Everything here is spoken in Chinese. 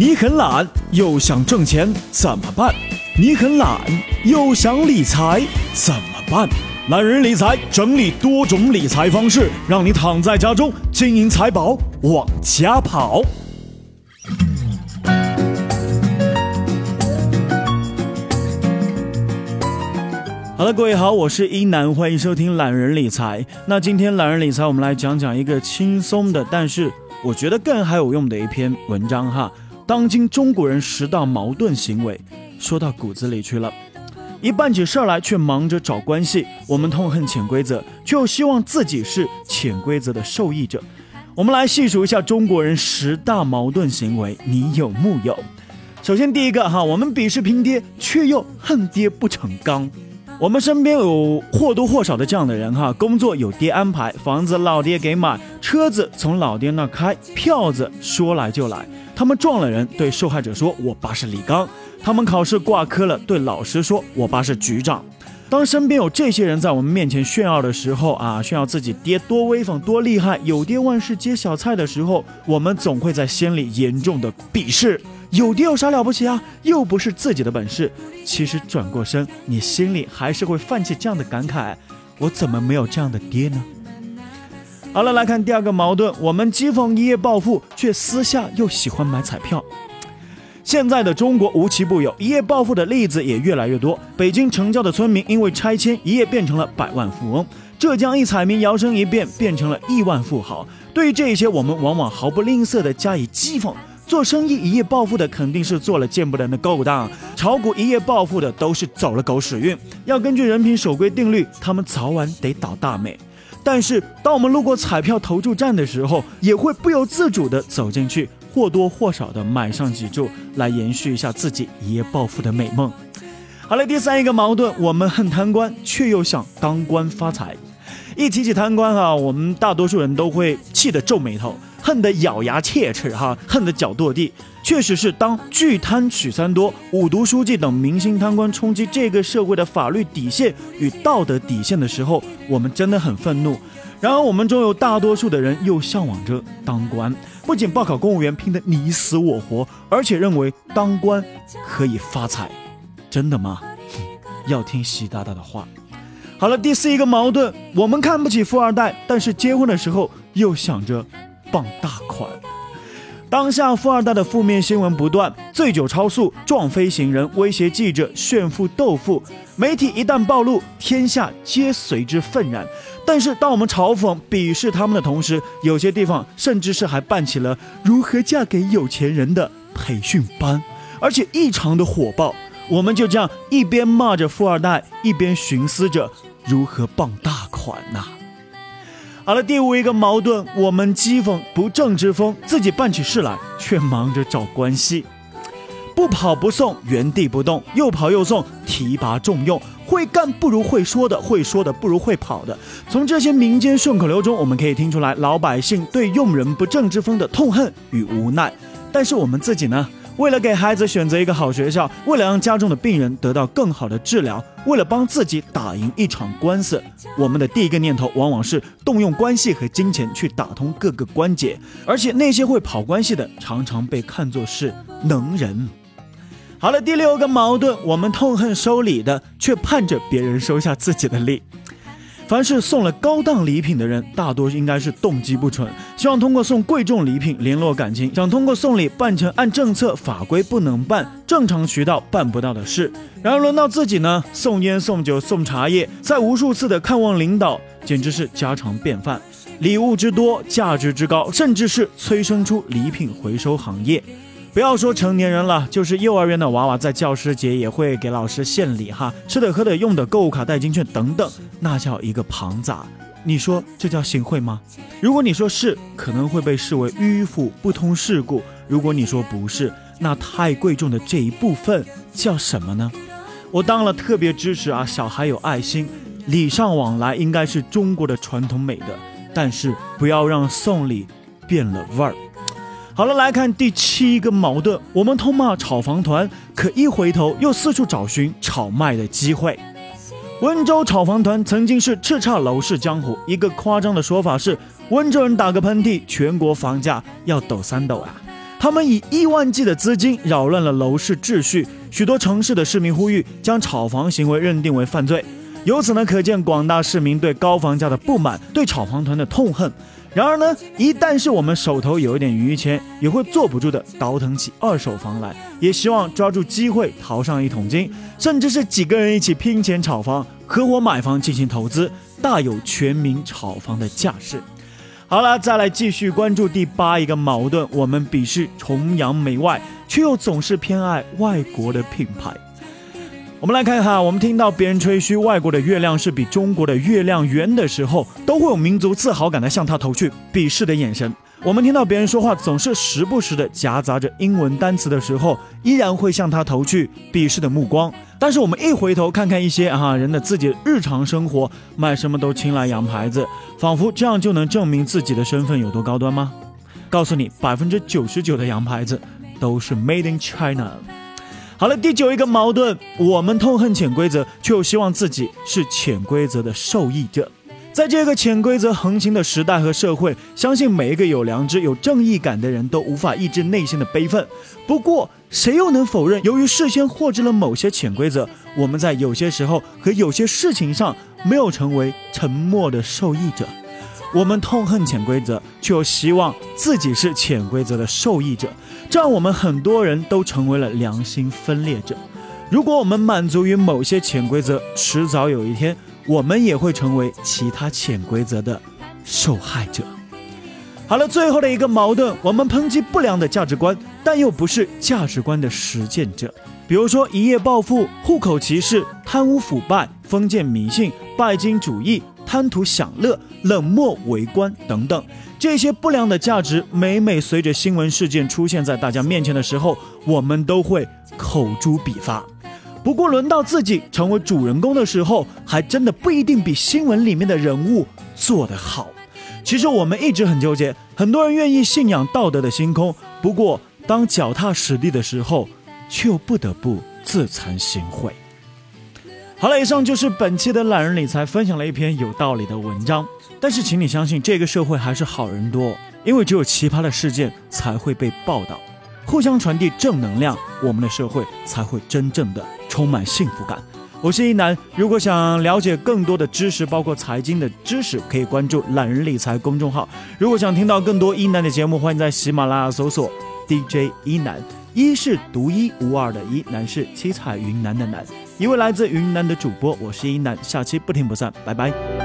你很懒又想挣钱怎么办？你很懒又想理财怎么办？懒人理财整理多种理财方式，让你躺在家中，金银财宝往家跑。好了，各位好，我是一南，欢迎收听懒人理财。那今天懒人理财，我们来讲讲一个轻松的，但是我觉得更还有用的一篇文章哈。当今中国人十大矛盾行为，说到骨子里去了。一办起事儿来却忙着找关系，我们痛恨潜规则，却又希望自己是潜规则的受益者。我们来细数一下中国人十大矛盾行为，你有木有？首先第一个哈，我们鄙视平爹，却又恨爹不成钢。我们身边有或多或少的这样的人哈，工作有爹安排，房子老爹给买，车子从老爹那开，票子说来就来。他们撞了人，对受害者说：“我爸是李刚。”他们考试挂科了，对老师说：“我爸是局长。”当身边有这些人在我们面前炫耀的时候啊，炫耀自己爹多威风、多厉害，有爹万事皆小菜的时候，我们总会在心里严重的鄙视。有爹有啥了不起啊？又不是自己的本事。其实转过身，你心里还是会泛起这样的感慨：我怎么没有这样的爹呢？好了，来看第二个矛盾：我们讥讽一夜暴富，却私下又喜欢买彩票。现在的中国无奇不有，一夜暴富的例子也越来越多。北京城郊的村民因为拆迁，一夜变成了百万富翁；浙江一彩民摇身一变，变成了亿万富豪。对于这些，我们往往毫不吝啬地加以讥讽。做生意一夜暴富的肯定是做了见不得人的勾当，炒股一夜暴富的都是走了狗屎运。要根据人品守规定律，他们早晚得倒大霉。但是，当我们路过彩票投注站的时候，也会不由自主地走进去，或多或少的买上几注，来延续一下自己一夜暴富的美梦。好了，第三一个矛盾，我们恨贪官，却又想当官发财。一提起贪官啊，我们大多数人都会气得皱眉头。恨得咬牙切齿，哈，恨得脚跺地。确实是，当巨贪取三多、五毒书记等明星贪官冲击这个社会的法律底线与道德底线的时候，我们真的很愤怒。然而，我们中有大多数的人又向往着当官，不仅报考公务员拼得你死我活，而且认为当官可以发财。真的吗？要听习大大的话。好了，第四一个矛盾，我们看不起富二代，但是结婚的时候又想着。傍大款，当下富二代的负面新闻不断，醉酒超速、撞飞行人、威胁记者、炫富斗富，媒体一旦暴露，天下皆随之愤然。但是，当我们嘲讽、鄙视他们的同时，有些地方甚至是还办起了如何嫁给有钱人的培训班，而且异常的火爆。我们就这样一边骂着富二代，一边寻思着如何傍大款呐。好了，第五一个矛盾，我们讥讽不正之风，自己办起事来却忙着找关系，不跑不送，原地不动，又跑又送，提拔重用，会干不如会说的，会说的不如会跑的。从这些民间顺口溜中，我们可以听出来老百姓对用人不正之风的痛恨与无奈。但是我们自己呢？为了给孩子选择一个好学校，为了让家中的病人得到更好的治疗，为了帮自己打赢一场官司，我们的第一个念头往往是动用关系和金钱去打通各个关节，而且那些会跑关系的，常常被看作是能人。好了，第六个矛盾，我们痛恨收礼的，却盼着别人收下自己的礼。凡是送了高档礼品的人，大多应该是动机不纯，希望通过送贵重礼品联络感情，想通过送礼办成按政策法规不能办、正常渠道办不到的事。然而轮到自己呢，送烟、送酒、送茶叶，在无数次的看望领导，简直是家常便饭。礼物之多，价值之高，甚至是催生出礼品回收行业。不要说成年人了，就是幼儿园的娃娃，在教师节也会给老师献礼哈，吃的喝的用的购物卡代金券等等，那叫一个庞杂。你说这叫行贿吗？如果你说是，可能会被视为迂腐不通世故；如果你说不是，那太贵重的这一部分叫什么呢？我当了特别支持啊，小孩有爱心，礼尚往来应该是中国的传统美德，但是不要让送礼变了味儿。好了，来看第七个矛盾。我们痛骂炒房团，可一回头又四处找寻炒卖的机会。温州炒房团曾经是叱咤楼市江湖，一个夸张的说法是，温州人打个喷嚏，全国房价要抖三抖啊。他们以亿万计的资金扰乱了楼市秩序，许多城市的市民呼吁将炒房行为认定为犯罪。由此呢，可见广大市民对高房价的不满，对炒房团的痛恨。然而呢，一旦是我们手头有一点余钱，也会坐不住的倒腾起二手房来，也希望抓住机会淘上一桶金，甚至是几个人一起拼钱炒房，合伙买房进行投资，大有全民炒房的架势。好了，再来继续关注第八一个矛盾：我们鄙视崇洋媚外，却又总是偏爱外国的品牌。我们来看哈，我们听到别人吹嘘外国的月亮是比中国的月亮圆的时候，都会有民族自豪感的向他投去鄙视的眼神。我们听到别人说话总是时不时的夹杂着英文单词的时候，依然会向他投去鄙视的目光。但是我们一回头看看一些啊人的自己日常生活，买什么都青睐洋牌子，仿佛这样就能证明自己的身份有多高端吗？告诉你，百分之九十九的洋牌子都是 Made in China。好了，第九一个矛盾，我们痛恨潜规则，却又希望自己是潜规则的受益者。在这个潜规则横行的时代和社会，相信每一个有良知、有正义感的人都无法抑制内心的悲愤。不过，谁又能否认，由于事先获知了某些潜规则，我们在有些时候和有些事情上没有成为沉默的受益者？我们痛恨潜规则，却又希望自己是潜规则的受益者，这样我们很多人都成为了良心分裂者。如果我们满足于某些潜规则，迟早有一天，我们也会成为其他潜规则的受害者。好了，最后的一个矛盾，我们抨击不良的价值观，但又不是价值观的实践者。比如说一夜暴富、户口歧视、贪污腐败、封建迷信、拜金主义。贪图享乐、冷漠围观等等，这些不良的价值，每每随着新闻事件出现在大家面前的时候，我们都会口诛笔伐。不过，轮到自己成为主人公的时候，还真的不一定比新闻里面的人物做得好。其实我们一直很纠结，很多人愿意信仰道德的星空，不过当脚踏实地的时候，却又不得不自惭形秽。好了，以上就是本期的懒人理财，分享了一篇有道理的文章。但是，请你相信，这个社会还是好人多，因为只有奇葩的事件才会被报道，互相传递正能量，我们的社会才会真正的充满幸福感。我是一楠，如果想了解更多的知识，包括财经的知识，可以关注懒人理财公众号。如果想听到更多一楠的节目，欢迎在喜马拉雅搜索 DJ 一楠，一是独一无二的一，楠是七彩云南的南。一位来自云南的主播，我是一南，下期不听不散，拜拜。